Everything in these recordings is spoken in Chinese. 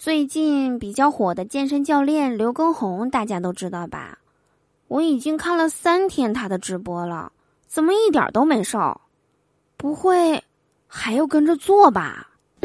最近比较火的健身教练刘畊宏，大家都知道吧？我已经看了三天他的直播了，怎么一点都没瘦？不会还要跟着做吧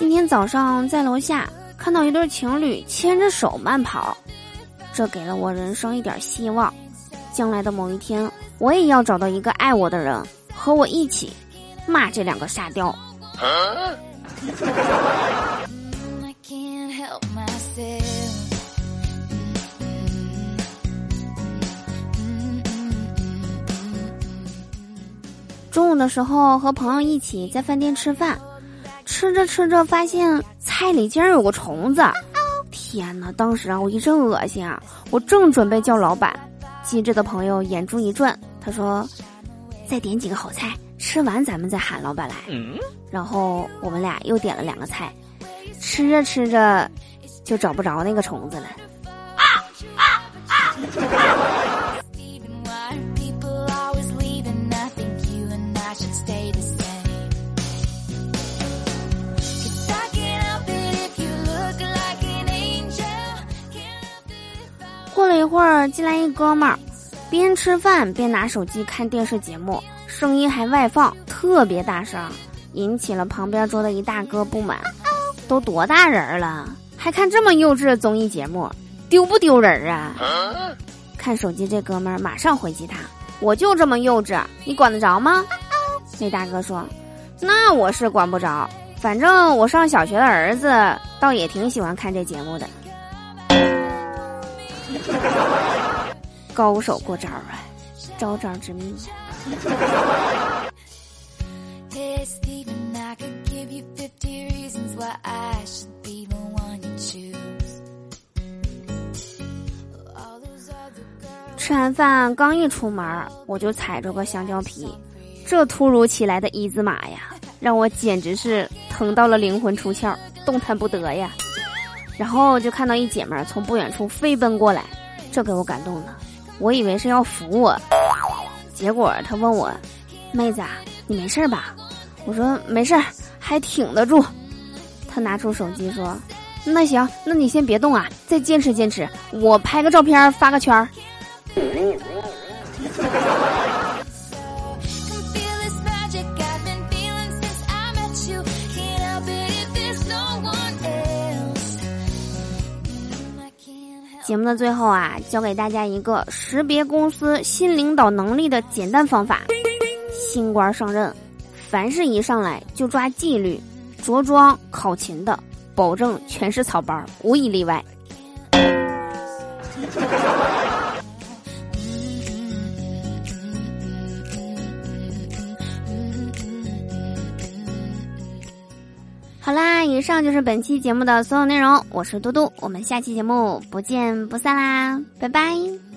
今天早上在楼下看到一对情侣牵着手慢跑，这给了我人生一点希望。将来的某一天，我也要找到一个爱我的人，和我一起骂这两个沙雕。中午的时候和朋友一起在饭店吃饭。吃着吃着，发现菜里竟然有个虫子！天哪！当时啊，我一阵恶心啊！我正准备叫老板，机智的朋友眼珠一转，他说：“再点几个好菜，吃完咱们再喊老板来。”然后我们俩又点了两个菜，吃着吃着就找不着那个虫子了。啊啊啊！了一会儿进来一哥们儿，边吃饭边拿手机看电视节目，声音还外放，特别大声，引起了旁边桌的一大哥不满。都多大人了，还看这么幼稚的综艺节目，丢不丢人啊？看手机这哥们儿马上回击他：“我就这么幼稚，你管得着吗？”那大哥说：“那我是管不着，反正我上小学的儿子倒也挺喜欢看这节目的。” 高手过招啊，招招致命。吃完饭刚一出门，我就踩着个香蕉皮，这突如其来的一字马呀，让我简直是疼到了灵魂出窍，动弹不得呀。然后就看到一姐们儿从不远处飞奔过来，这给我感动的。我以为是要扶我，结果她问我：“妹子，你没事吧？”我说：“没事，还挺得住。”她拿出手机说：“那行，那你先别动啊，再坚持坚持，我拍个照片发个圈儿。” 节目的最后啊，教给大家一个识别公司新领导能力的简单方法：新官上任，凡是一上来就抓纪律、着装、考勤的，保证全是草包，无一例外。好啦，以上就是本期节目的所有内容。我是嘟嘟，我们下期节目不见不散啦，拜拜。